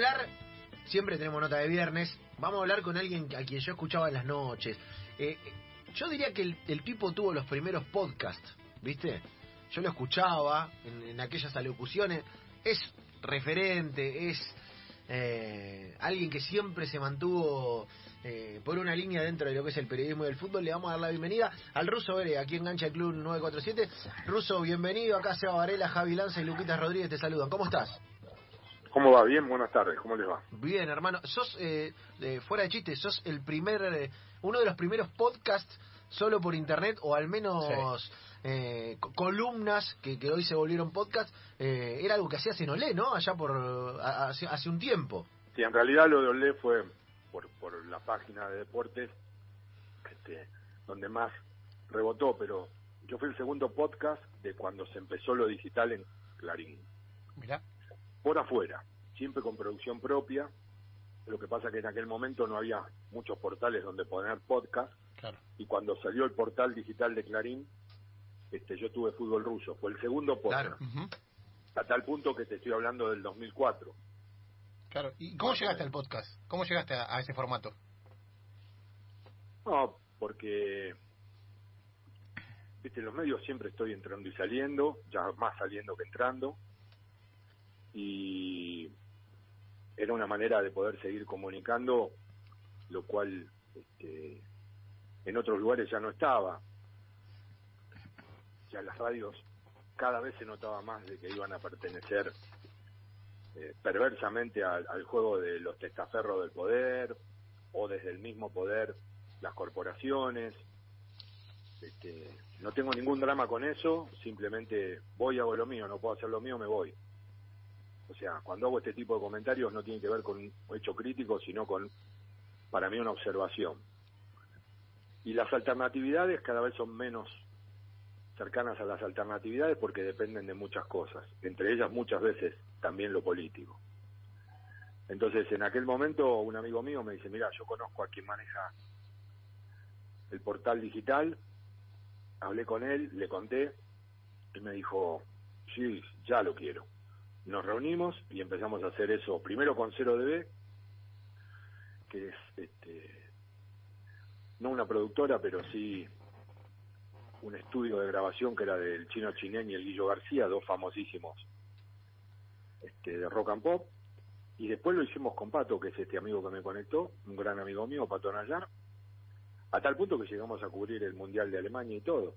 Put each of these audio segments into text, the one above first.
hablar, siempre tenemos nota de viernes, vamos a hablar con alguien a quien yo escuchaba en las noches. Eh, yo diría que el, el tipo tuvo los primeros podcasts, ¿viste? Yo lo escuchaba en, aquellas alocuciones, es referente, es eh, alguien que siempre se mantuvo eh, por una línea dentro de lo que es el periodismo y el fútbol. Le vamos a dar la bienvenida al Ruso Bere, aquí en Gancha el Club 947. Ruso, bienvenido. Acá Seba Varela, Javi Lanza y Luquitas Rodríguez te saludan. ¿Cómo estás? ¿Cómo va? Bien, buenas tardes. ¿Cómo les va? Bien, hermano. Sos, eh, eh, fuera de chiste, sos el primer, eh, uno de los primeros podcasts solo por internet, o al menos eh, co- columnas que, que hoy se volvieron podcast. eh, era algo que hacías en Olé, ¿no? Allá por hace, hace un tiempo. Sí, en realidad lo de Olé fue por, por la página de deportes este, donde más rebotó, pero yo fui el segundo podcast de cuando se empezó lo digital en Clarín. Mirá. Por afuera, siempre con producción propia. Lo que pasa que en aquel momento no había muchos portales donde poner podcast Claro. y cuando salió el portal digital de Clarín, este, yo tuve fútbol ruso. Fue el segundo podcast. Claro. A tal punto que te estoy hablando del 2004. Claro. ¿Y cómo llegaste al podcast? ¿Cómo llegaste a, a ese formato? No, porque viste, en los medios siempre estoy entrando y saliendo, ya más saliendo que entrando, y era una manera de poder seguir comunicando, lo cual este, en otros lugares ya no estaba. Ya las radios cada vez se notaba más de que iban a pertenecer eh, perversamente al, juego de los testaferros del poder, o desde el mismo poder las corporaciones. Este, no tengo ningún drama con eso, simplemente voy, hago lo mío, no puedo hacer lo mío, me voy. O sea, cuando hago este tipo de comentarios no tiene que ver con un hecho crítico, sino con, para mí, una observación. Y las alternatividades cada vez son menos cercanas a las alternatividades porque dependen de muchas cosas, entre ellas muchas veces también lo político. Entonces, en aquel momento, un amigo mío me dice, mira, yo conozco a quien maneja el portal digital, hablé con él, le conté, y me dijo, sí, ya lo quiero. Nos reunimos y empezamos a hacer eso, primero con 0DB, que es, este, no una productora, pero sí un estudio de grabación que era del Chino Chinén y el Guillo García, dos famosísimos este, de rock and pop, y después lo hicimos con Pato, que es este amigo que me conectó, un gran amigo mío, Pato Nayar, a tal punto que llegamos a cubrir el Mundial de Alemania y todo.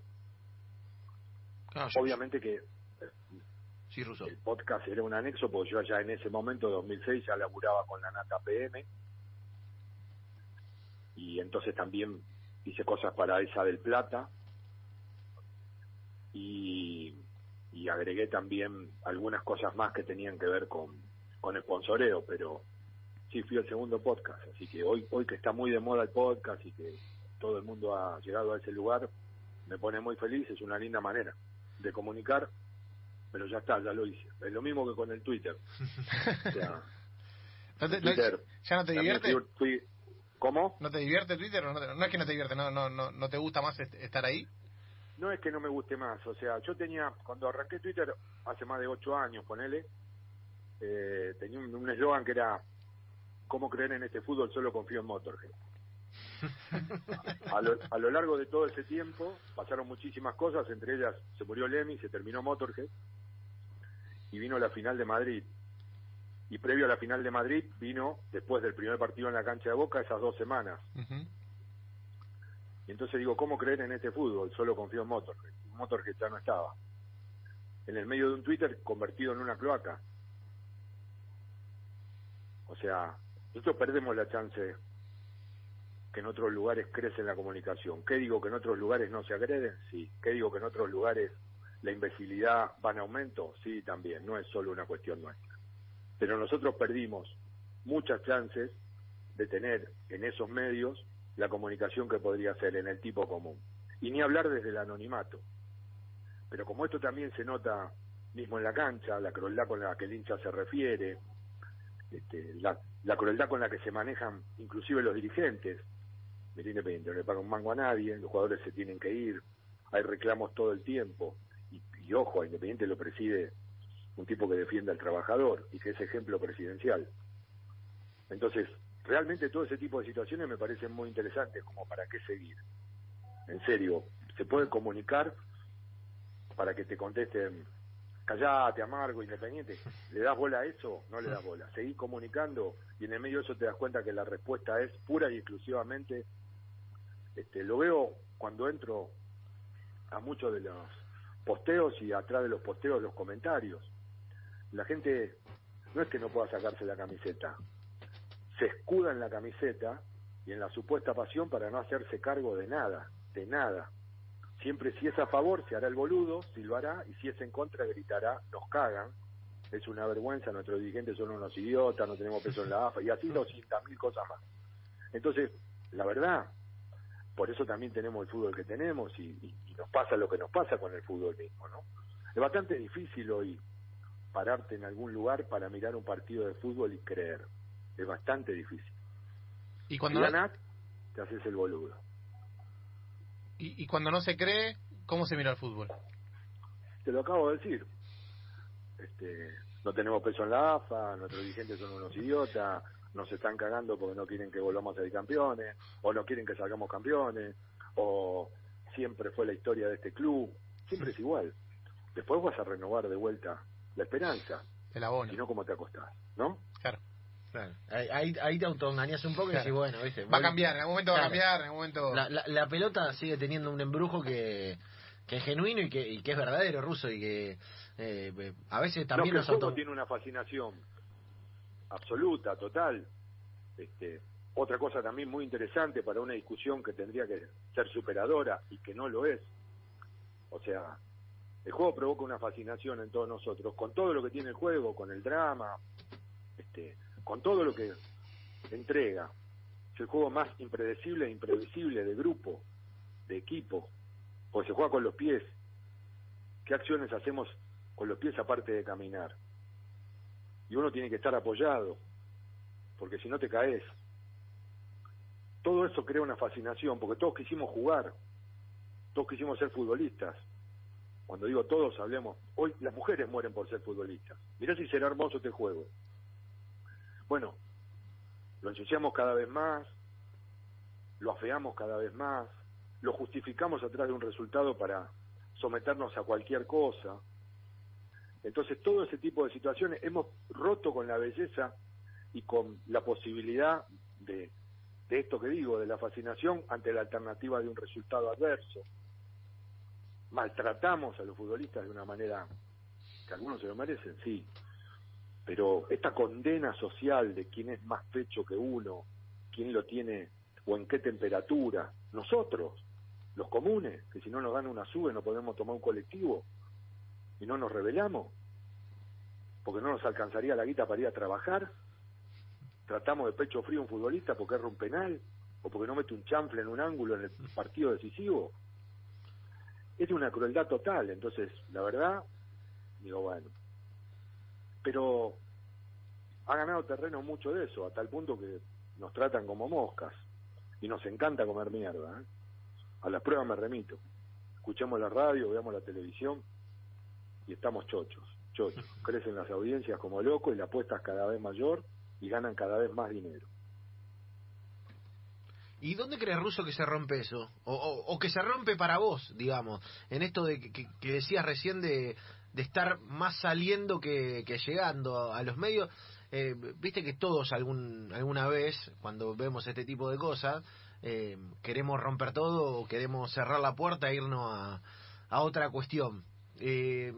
Claro, yo- Obviamente que El podcast era un anexo, porque yo allá en ese momento, 2006, ya laburaba con la Nata PM, y entonces también hice cosas para esa del Plata, y, y agregué también algunas cosas más que tenían que ver con, con sponsoreo, pero sí fui el segundo podcast, así que hoy, hoy que está muy de moda el podcast y que todo el mundo ha llegado a ese lugar, me pone muy feliz, es una linda manera de comunicar, pero ya está, ya lo hice. Es lo mismo que con el Twitter. O sea, ¿No te- no- Twitter. ¿Ya no te divierte? fui- ¿Cómo? ¿No te divierte Twitter? o No, te- no es que no te divierte, no, no, no, no te gusta más est- estar ahí. No es que no me guste más, o sea, yo tenía, cuando arranqué Twitter hace más de ocho años, ponele, eh, tenía un un eslogan que era, ¿cómo creer en este fútbol? Solo confío en Motorhead. A lo, a lo largo de todo ese tiempo pasaron muchísimas cosas, entre ellas se murió Lemmy, se terminó Motorhead y vino la final de Madrid. Y previo a la final de Madrid vino, después del primer partido en la cancha de Boca, esas dos semanas. Ujú. Y entonces digo, ¿cómo creer en este fútbol? Solo confío en Motorhead. Motorhead ya no estaba. En el medio de un Twitter convertido en una cloaca. O sea, nosotros perdemos la chance que en otros lugares crece la comunicación. ¿Qué digo? ¿Que en otros lugares no se agreden? Sí. ¿Qué digo? ¿Que en otros lugares la imbecilidad va en aumento? Sí, también. No es solo una cuestión nuestra. Pero nosotros perdimos muchas chances de tener en esos medios la comunicación que podría ser en el tipo común. Y ni hablar desde el anonimato. Pero como esto también se nota mismo en la cancha, la crueldad con la que el hincha se refiere, este, la, crueldad con la que se manejan inclusive los dirigentes del Independiente, no le pagan un mango a nadie, los jugadores se tienen que ir, hay reclamos todo el tiempo, ojo, a Independiente lo preside un tipo que defiende al trabajador y que es ejemplo presidencial. Entonces, realmente todo ese tipo de situaciones me parecen muy interesantes como para qué seguir. En serio, se puede comunicar para que te contesten, callate, amargo, independiente. ¿Le das bola a eso? No le das bola. Seguís comunicando y en el medio de eso te das cuenta que la respuesta es pura y exclusivamente, este, lo veo cuando entro a muchos de los posteos y atrás de los posteos los comentarios. La gente no es que no pueda sacarse la camiseta, se escuda en la camiseta y en la supuesta pasión para no hacerse cargo de nada, de nada. Siempre si es a favor se hará el boludo, silbará, y si es en contra gritará, nos cagan, es una vergüenza, nuestros dirigentes son unos idiotas, no tenemos peso en la AFA, y así doscientas mil cosas más. Entonces, la verdad, por eso también tenemos el fútbol que tenemos y, y, y nos pasa lo que nos pasa con el fútbol mismo, ¿no? Es bastante difícil hoy pararte en algún lugar para mirar un partido de fútbol y creer. Es bastante difícil. Y cuando si no, ganás, te haces el boludo. y, y cuando no se cree, ¿cómo se mira el fútbol? Te lo acabo de decir. Este, no tenemos peso en la AFA, nuestros dirigentes son unos idiotas, nos están cagando porque no quieren que volvamos a ser campeones, o no quieren que salgamos campeones, o siempre fue la historia de este club. Siempre es igual. Después vas a renovar de vuelta la esperanza, El abono. y no como te acostás, ¿no? Claro. Claro. Ahí, ahí, te autoengañas un poco y decís, bueno, ¿viste? Va a cambiar, en algún momento va a cambiar, en algún momento... La, la, la pelota sigue teniendo un embrujo que, que es genuino y que, y que es verdadero, ruso, y que eh, eh, a veces no, también que el nos juego auto... tiene una fascinación absoluta, total. Este, otra cosa también muy interesante para una discusión que tendría que ser superadora y que no lo es. O sea, el juego provoca una fascinación en todos nosotros, con todo lo que tiene el juego, con el drama, este, con todo lo que entrega. Es el juego más impredecible e imprevisible de grupo, de equipo, porque se juega con los pies. ¿Qué acciones hacemos con los pies aparte de caminar? Y uno tiene que estar apoyado, porque si no te caes. Todo eso crea una fascinación, porque todos quisimos jugar, todos quisimos ser futbolistas. Cuando digo todos, hablemos, hoy las mujeres mueren por ser futbolistas. Mirá si será hermoso este juego. Bueno, lo ensuciamos cada vez más, lo afeamos cada vez más, lo justificamos atrás de un resultado para someternos a cualquier cosa. Entonces, todo ese tipo de situaciones hemos roto con la belleza y con la posibilidad de, de esto que digo, de la fascinación ante la alternativa de un resultado adverso. Maltratamos a los futbolistas de una manera que algunos se lo merecen, sí, pero esta condena social de quién es más pecho que uno, quién lo tiene o en qué temperatura, nosotros, los comunes, que si no nos dan una sube no podemos tomar un colectivo y no nos rebelamos, porque no nos alcanzaría la guita para ir a trabajar, tratamos de pecho frío un futbolista porque erra un penal o porque no mete un chanfle en un ángulo en el partido decisivo. Es una crueldad total, entonces, la verdad, digo, bueno. Pero ha ganado terreno mucho de eso, a tal punto que nos tratan como moscas y nos encanta comer mierda. ¿eh? A las pruebas me remito. Escuchamos la radio, veamos la televisión y estamos chochos, chochos. Crecen las audiencias como locos y la apuesta es cada vez mayor y ganan cada vez más dinero. ¿Y dónde crees, Ruso, que se rompe eso? O, o- o que se rompe para vos, digamos, en esto de que, decías recién de, de estar más saliendo que, que llegando a, a los medios. Eh, Viste que todos algún, alguna vez, cuando vemos este tipo de cosas, eh, queremos romper todo o queremos cerrar la puerta e irnos a, a otra cuestión. Eh,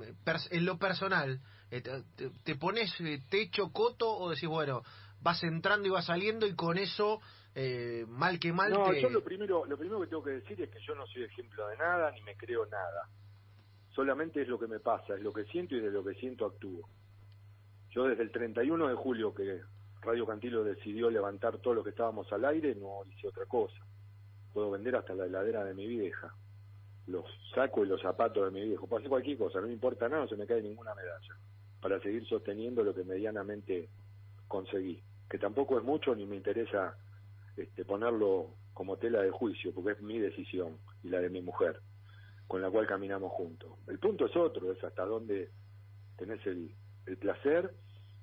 en lo personal, eh, te, te- pones eh, techo, coto o decís, bueno, vas entrando y vas saliendo y con eso, eh, mal que mal, No, te- yo lo primero, lo primero que tengo que decir es que yo no soy ejemplo de nada ni me creo nada. Solamente es lo que me pasa, es lo que siento y de lo que siento actúo. Yo desde el 31 de julio que Radio Cantilo decidió levantar todo lo que estábamos al aire, no hice otra cosa. Puedo vender hasta la heladera de mi vieja, los sacos y los zapatos de mi viejo. Puedo hacer cualquier cosa, no me importa nada, no se me cae ninguna medalla. Para seguir sosteniendo lo que medianamente conseguí. Que tampoco es mucho ni me interesa este, ponerlo como tela de juicio, porque es mi decisión y la de mi mujer, con la cual caminamos juntos. El punto es otro, es hasta dónde tenés el, el placer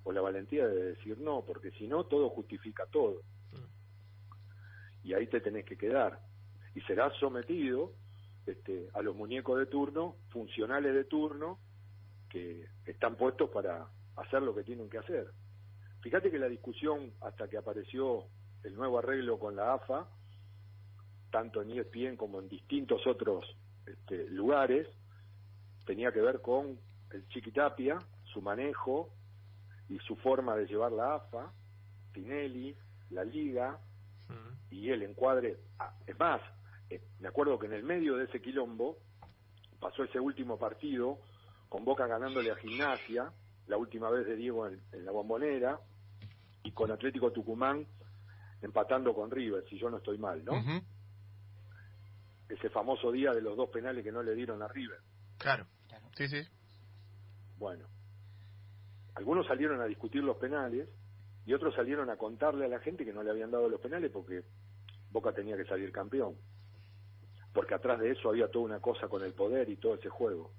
o la valentía de decir no, porque si no, todo justifica todo. Y ahí te tenés que quedar. Y serás sometido este, a los muñecos de turno, funcionales de turno, que están puestos para hacer lo que tienen que hacer. Fíjate que la discusión, hasta que apareció el nuevo arreglo con la AFA, tanto en ESPN como en distintos otros este, lugares, tenía que ver con el Chiquitapia, su manejo y su forma de llevar la AFA, Tinelli, la Liga y el encuadre. Ah, es más, me acuerdo que en el medio de ese quilombo pasó ese último partido con Boca ganándole a Gimnasia, la última vez de Diego en, la bombonera, y con Atlético Tucumán empatando con River, si yo no estoy mal, ¿no? Ese famoso día de los dos penales que no le dieron a River. Claro, sí, sí. Bueno, algunos salieron a discutir los penales y otros salieron a contarle a la gente que no le habían dado los penales porque Boca tenía que salir campeón. Porque atrás de eso había toda una cosa con el poder y todo ese juego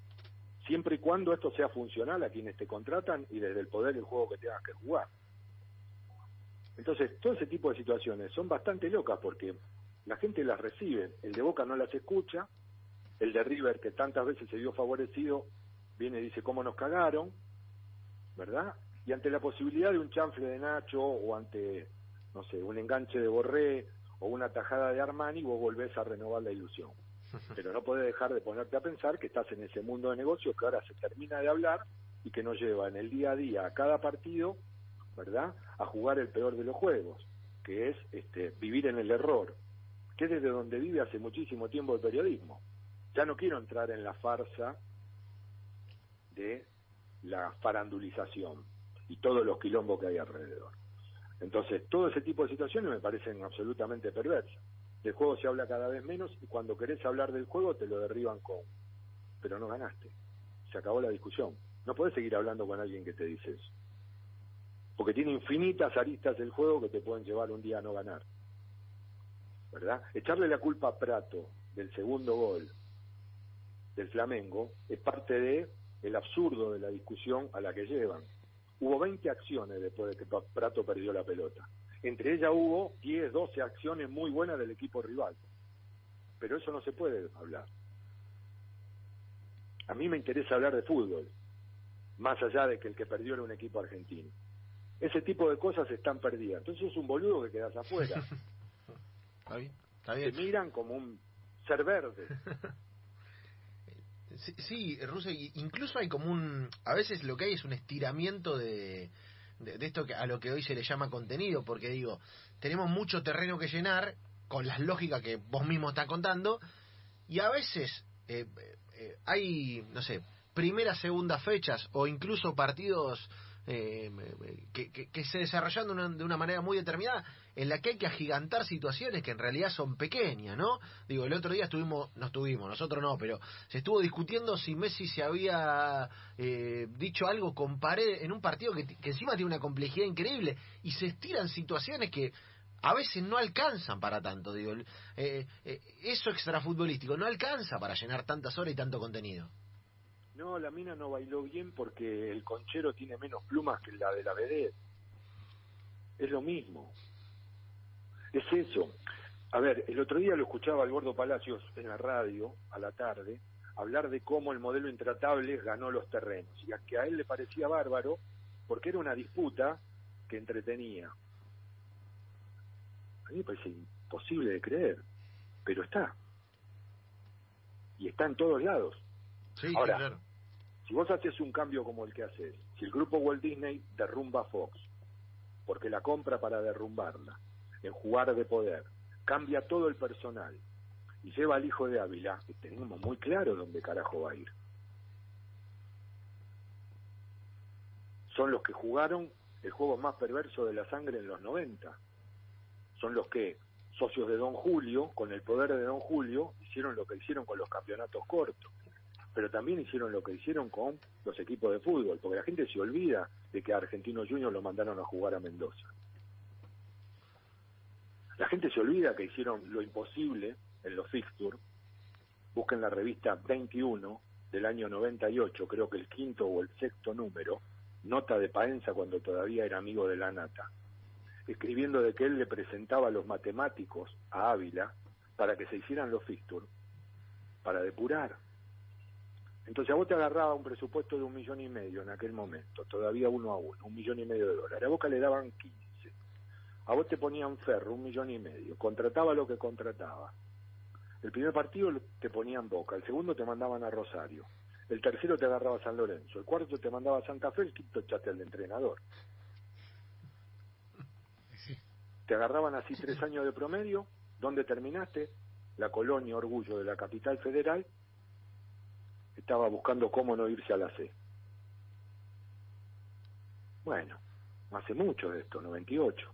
siempre y cuando esto sea funcional a quienes te contratan y desde el poder el juego que tengas que jugar. Entonces, todo ese tipo de situaciones son bastante locas porque la gente las recibe, el de Boca no las escucha, el de River que tantas veces se vio favorecido viene y dice cómo nos cagaron, ¿verdad? Y ante la posibilidad de un chanfle de Nacho o ante, no sé, un enganche de Borré o una tajada de Armani, vos volvés a renovar la ilusión. pero no puedes dejar de ponerte a pensar que estás en ese mundo de negocios que ahora se termina de hablar y que nos lleva en el día a día a cada partido, ¿verdad?, a jugar el peor de los juegos, que es este, vivir en el error, que es desde donde vive hace muchísimo tiempo el periodismo. Ya no quiero entrar en la farsa de la farandulización y todos los quilombos que hay alrededor. Entonces, todo ese tipo de situaciones me parecen absolutamente perversas. Del juego se habla cada vez menos y cuando querés hablar del juego te lo derriban con, pero no ganaste. Se acabó la discusión. No podés seguir hablando con alguien que te dice eso. Porque tiene infinitas aristas del juego que te pueden llevar un día a no ganar. ¿Verdad? Echarle la culpa a Prato del segundo gol del Flamengo es parte de el absurdo de la discusión a la que llevan. Hubo 20 acciones después de que Prato perdió la pelota. Entre ellas hubo 10, 12 acciones muy buenas del equipo rival. Pero eso no se puede hablar. A mí me interesa hablar de fútbol, más allá de que el que perdió era un equipo argentino. Ese tipo de cosas están perdidas. Entonces es un boludo que quedas afuera. está bien, está bien. Te miran como un ser verde. Sí, sí incluso hay como un... A veces lo que hay es un estiramiento de, de, esto que, a lo que hoy se le llama contenido, porque digo, tenemos mucho terreno que llenar con las lógicas que vos mismo estás contando, y a veces eh, eh, hay, no sé, primeras, segundas fechas o incluso partidos eh, que, que, se desarrollan de una, de una, manera muy determinada, en la que hay que agigantar situaciones que en realidad son pequeñas, ¿no? Digo, el otro día estuvimos, no estuvimos, nosotros no, pero se estuvo discutiendo si Messi se había eh, dicho algo con pared en un partido que, encima tiene una complejidad increíble y se estiran situaciones que a veces no alcanzan para tanto, digo, eh, eh, eso extrafutbolístico no alcanza para llenar tantas horas y tanto contenido. No, la mina no bailó bien porque el conchero tiene menos plumas que la de la vedette. Es lo mismo. Es eso. A ver, el otro día lo escuchaba al Gordo Palacios en la radio, a la tarde, hablar de cómo el modelo intratable ganó los terrenos. Y a que a él le parecía bárbaro porque era una disputa que entretenía. A mí me parece imposible de creer, pero está. Y está en todos lados. Ahora, si vos haces un cambio como el que haces, si el grupo Walt Disney derrumba Fox, porque la compra para derrumbarla, en jugar de poder, cambia todo el personal y lleva al hijo de Ávila, que tenemos muy claro dónde carajo va a ir. Son los que jugaron el juego más perverso de la sangre en los 90. Son los que, socios de Don Julio, con el poder de Don Julio, hicieron lo que hicieron con los campeonatos cortos pero también hicieron lo que hicieron con los equipos de fútbol, porque la gente se olvida de que a Argentino Juniors lo mandaron a jugar a Mendoza. La gente se olvida que hicieron lo imposible en los fixtures. Busquen la revista 21 del año 98, creo que el quinto o el sexto número, nota de Paenza cuando todavía era amigo de la Nata, escribiendo de que él le presentaba a los matemáticos a Ávila para que se hicieran los fixtures, para depurar. Entonces a vos te agarraba un presupuesto de un millón y medio en aquel momento, todavía uno a uno, un millón y medio de dólares. A Boca le daban 15. A vos te ponían ferro, un millón y medio. Contrataba lo que contrataba. El primer partido te ponían Boca, el segundo te mandaban a Rosario, el tercero te agarraba San Lorenzo, el cuarto te mandaba a Santa Fe, el quinto echaste al entrenador. Te agarraban así tres años de promedio, ¿dónde terminaste? La colonia Orgullo de la capital federal estaba buscando cómo no irse a la C. Bueno, hace mucho de esto, 98.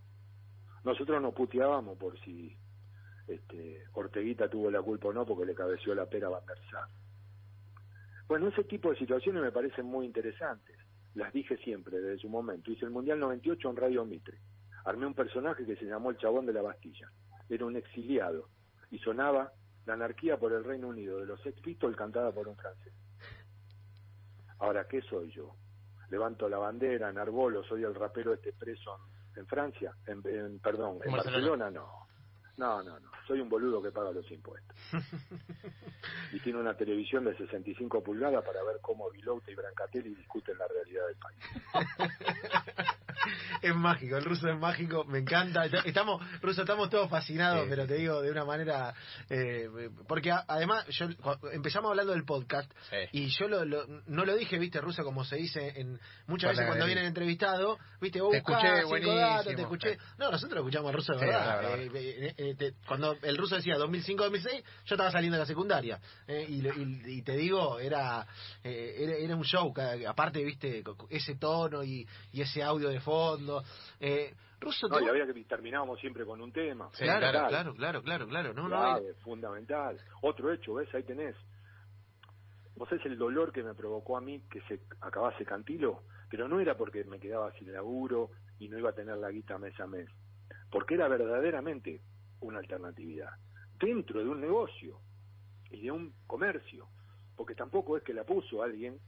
Nosotros nos puteábamos por si este, Orteguita tuvo la culpa o no porque le cabeció la pera a Van Bueno, ese tipo de situaciones me parecen muy interesantes. Las dije siempre desde su momento. Hice el Mundial 98 en Radio Mitre. Armé un personaje que se llamó el Chabón de la Bastilla. Era un exiliado y sonaba la anarquía por el Reino Unido de los Sex Pistols cantada por un francés. Ahora, ¿qué soy yo? Levanto la bandera, en soy el rapero este preso Francia, en, perdón, en Barcelona no. No, no, no. Soy un boludo que paga los impuestos. y tiene una televisión de 65 pulgadas para ver cómo Vilouta y Brancatelli discuten la realidad del país. es mágico, el ruso es mágico, me encanta. Estamos, ruso, estamos todos fascinados, pero te digo de una manera. Eh, porque además, yo empezamos hablando del podcast y yo lo, no lo dije, viste, ruso, como se dice en muchas veces cuando vienen entrevistados, viste, vos te escuché, datos, te escuché. No, nosotros escuchamos al ruso de verdad. Eh, eh, cuando el ruso decía 2005-2006, yo estaba saliendo de la secundaria. Y, te digo, era, era, un show, aparte, viste, ese tono y, y ese audio de fondo. Eh, Russo, no, y había que terminábamos siempre con un tema. claro, claro, claro, claro, claro, no, no fundamental. Otro hecho, ¿ves? Ahí tenés. ¿Vos sabés el dolor que me provocó a mí que se acabase Cantilo? Pero no era porque me quedaba sin laburo y no iba a tener la guita mes a mes. Porque era verdaderamente una alternatividad. Dentro de un negocio y de un comercio. Porque tampoco es que la puso alguien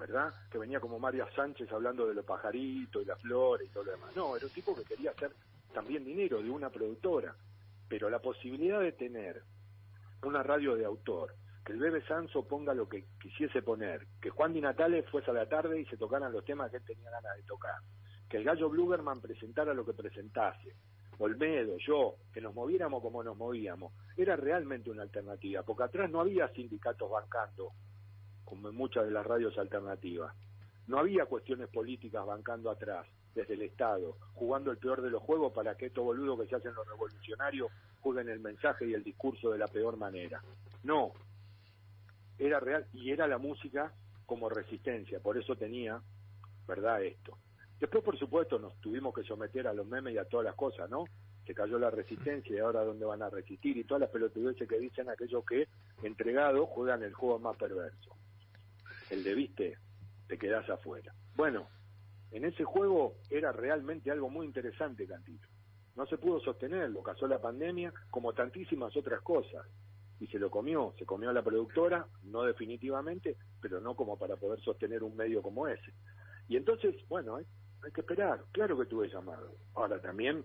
¿verdad? Que venía como María Sánchez hablando de los pajaritos y las flores y todo lo demás. No, era un tipo que quería hacer también dinero de una productora, pero la posibilidad de tener una radio de autor, que el Bebe Sanso ponga lo que quisiese poner, que Juan Di Natale fuese a la tarde y se tocaran los temas que él tenía ganas de tocar, que el gallo Blugerman presentara lo que presentase, Olmedo, yo, que nos moviéramos como nos movíamos, era realmente una alternativa, porque atrás no había sindicatos bancando como en muchas de las radios alternativas. No había cuestiones políticas bancando atrás, desde el Estado, jugando el peor de los juegos para que estos boludos que se hacen los revolucionarios jueguen el mensaje y el discurso de la peor manera. No, era real y era la música como resistencia, por eso tenía, ¿verdad? Esto. Después, por supuesto, nos tuvimos que someter a los memes y a todas las cosas, ¿no? Se cayó la resistencia y ahora dónde van a resistir y todas las pelotudeces que dicen aquellos que, entregados, juegan el juego más perverso el de viste, te quedás afuera. Bueno, en ese juego era realmente algo muy interesante, Cantito. No se pudo sostener, lo casó la pandemia, como tantísimas otras cosas. Y se lo comió, se comió a la productora, no definitivamente, pero no como para poder sostener un medio como ese. Y entonces, bueno, hay, que esperar. Claro que tuve llamado. Ahora también,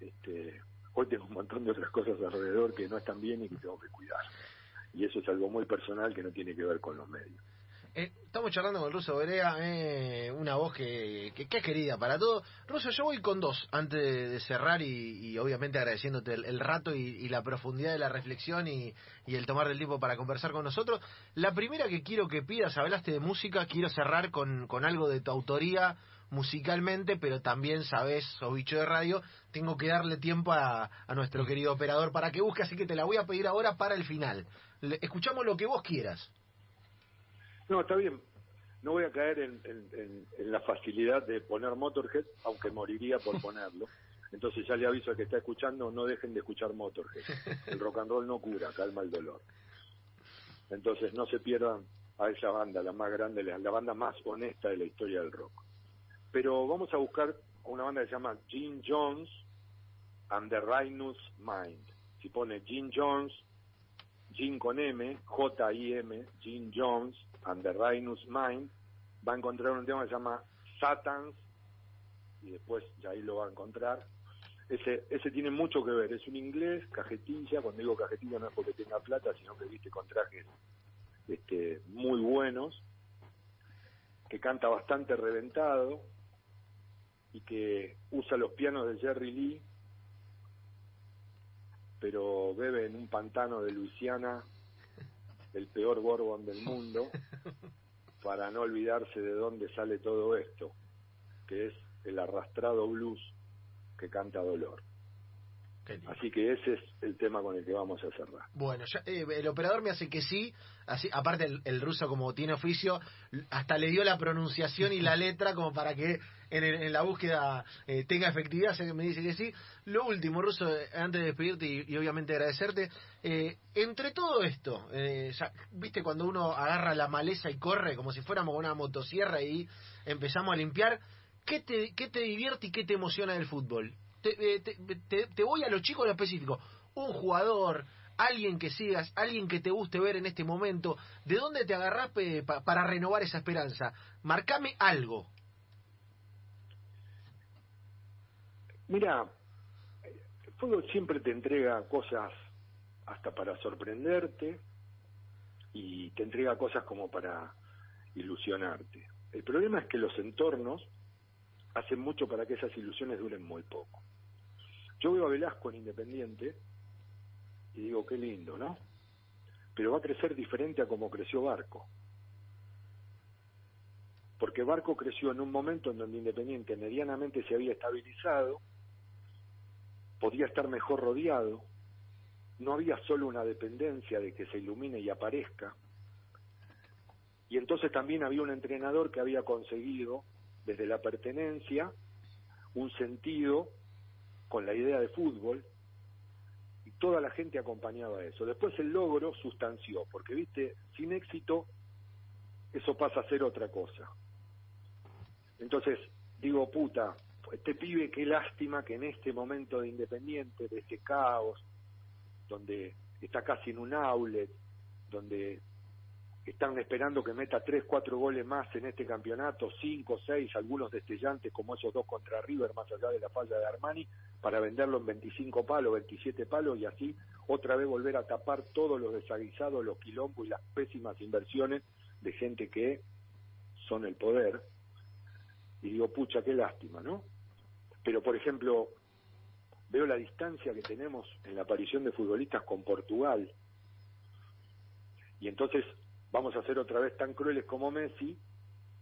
este, hoy tengo un montón de otras cosas alrededor que no están bien y que tengo que cuidar. Y eso es algo muy personal que no tiene que ver con los medios. Eh, estamos charlando con Ruso Berea, eh, una voz que, es querida para todos. Ruso, yo voy con dos antes de, cerrar y, obviamente agradeciéndote el, rato y, la profundidad de la reflexión y, el tomar del tiempo para conversar con nosotros. La primera que quiero que pidas, hablaste de música, quiero cerrar con, con algo de tu autoría musicalmente, pero también sabes, o bicho de radio, tengo que darle tiempo a, nuestro querido operador para que busque, así que te la voy a pedir ahora para el final. escuchamos lo que vos quieras. No, está bien. No voy a caer en, la facilidad de poner Motorhead, aunque moriría por ponerlo. Entonces ya le aviso al que está escuchando, no dejen de escuchar Motorhead. El rock and roll no cura, calma el dolor. Entonces no se pierdan a esa banda, la más grande, la banda más honesta de la historia del rock. Pero vamos a buscar una banda que se llama Gene Jones and the Rhinus Mind. Si pone Gene Jones, Gene con M, J-I-M, Gene Jones and the Rhinus Mind, va a encontrar un tema que se llama Satans, y después ya ahí lo va a encontrar. Ese, ese tiene mucho que ver, es un inglés, cajetilla, cuando digo cajetilla no es porque tenga plata, sino que viste con trajes este, muy buenos, que canta bastante reventado y que usa los pianos de Jerry Lee, pero bebe en un pantano de Luisiana el peor Borbón del mundo para no olvidarse de dónde sale todo esto, que es el arrastrado blues que canta Dolor. Así que ese es el tema con el que vamos a cerrar. Bueno, eh, el operador me hace que sí, así aparte el, ruso como tiene oficio, hasta le dio la pronunciación y la letra como para que en, la búsqueda eh, tenga efectividad, se me dice que sí. Lo último, ruso, eh, antes de despedirte y, obviamente agradecerte, entre todo esto, viste cuando uno agarra la maleza y corre como si fuéramos con una motosierra y empezamos a limpiar, ¿qué te, qué te divierte y qué te emociona del fútbol? Eh, te, voy a lo chico, a lo específico. Un jugador, alguien que sigas, alguien que te guste ver en este momento, ¿de dónde te agarras para renovar esa esperanza? Marcame algo. Mira, el fútbol siempre te entrega cosas hasta para sorprenderte y te entrega cosas como para ilusionarte. El problema es que los entornos hacen mucho para que esas ilusiones duren muy poco. Yo veo a Velasco en Independiente y digo, qué lindo, ¿no? Pero va a crecer diferente a como creció Barco. Porque Barco creció en un momento en donde Independiente medianamente se había estabilizado, podía estar mejor rodeado, no había solo una dependencia de que se ilumine y aparezca, y entonces también había un entrenador que había conseguido, desde la pertenencia, un sentido con la idea de fútbol y toda la gente acompañaba eso. Después el logro sustanció, porque viste, sin éxito eso pasa a ser otra cosa. Entonces, digo, puta, este pibe, qué lástima que en este momento de independiente, de este caos, donde está casi en un outlet, donde están esperando que meta tres, cuatro goles más en este campeonato, cinco, seis, algunos destellantes como esos dos contra River, más allá de la falla de Armani, para venderlo en 25 palos, 27 palos y así otra vez volver a tapar todos los desaguisados, los quilombos y las pésimas inversiones de gente que son el poder. Y digo, pucha, qué lástima, ¿no? Pero, por ejemplo, veo la distancia que tenemos en la aparición de futbolistas con Portugal. Y entonces vamos a ser otra vez tan crueles como Messi,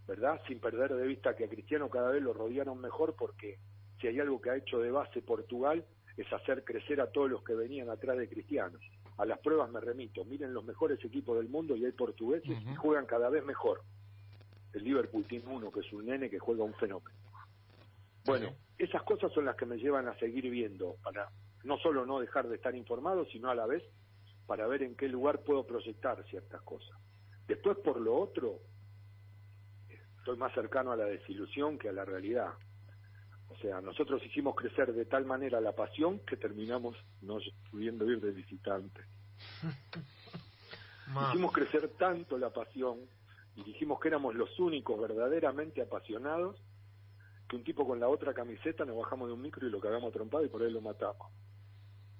¿verdad? Sin perder de vista que a Cristiano cada vez lo rodearon mejor porque si hay algo que ha hecho de base Portugal es hacer crecer a todos los que venían atrás de Cristiano. A las pruebas me remito, miren los mejores equipos del mundo y hay portugueses y juegan cada vez mejor. El Liverpool tiene uno que es un nene que juega un fenómeno. Bueno, esas cosas son las que me llevan a seguir viendo, para no solo no dejar de estar informado, sino a la vez para ver en qué lugar puedo proyectar ciertas cosas. Después, por lo otro, estoy más cercano a la desilusión que a la realidad. O sea, nosotros hicimos crecer de tal manera la pasión que terminamos no pudiendo ir de visitante. hicimos crecer tanto la pasión y dijimos que éramos los únicos verdaderamente apasionados que un tipo con la otra camiseta nos bajamos de un micro y lo cagamos trompado y por ahí lo matamos,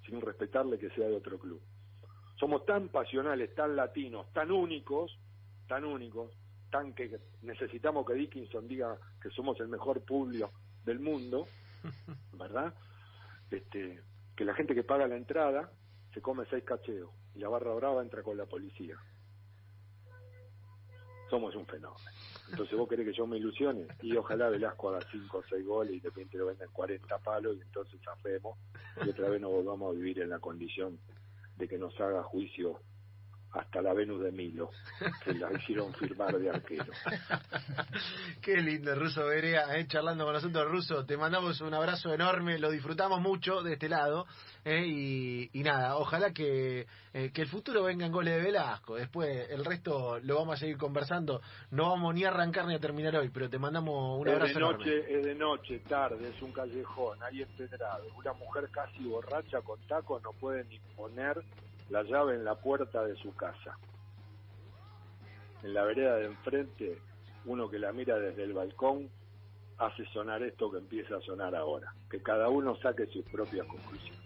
sin respetarle que sea de otro club somos tan pasionales, tan latinos, tan únicos, tan únicos, tan que necesitamos que Dickinson diga que somos el mejor público del mundo, ¿verdad? Este, que la gente que paga la entrada se come seis cacheos y la barra brava entra con la policía. Somos un fenómeno. Entonces vos querés que yo me ilusione y ojalá Velasco haga cinco o seis goles y de repente lo vendan 40 palos y entonces zafemos y otra vez nos volvamos a vivir en la condición de que nos haga juicio hasta la Venus de Milo, que la hicieron firmar de arquero. Qué lindo, Ruso Berea, eh, charlando con nosotros, Ruso. Te mandamos un abrazo enorme, lo disfrutamos mucho de este lado. Eh, y, nada, ojalá que, eh, que el futuro venga en goles de Velasco. Después el resto lo vamos a seguir conversando. No vamos ni a arrancar ni a terminar hoy, pero te mandamos un abrazo es de noche, Es de noche, tarde, es un callejón, ahí empedrado. Una mujer casi borracha con tacos no puede ni poner la llave en la puerta de su casa. En la vereda de enfrente uno que la mira desde el balcón hace sonar esto que empieza a sonar ahora. Que cada uno saque sus propias conclusiones.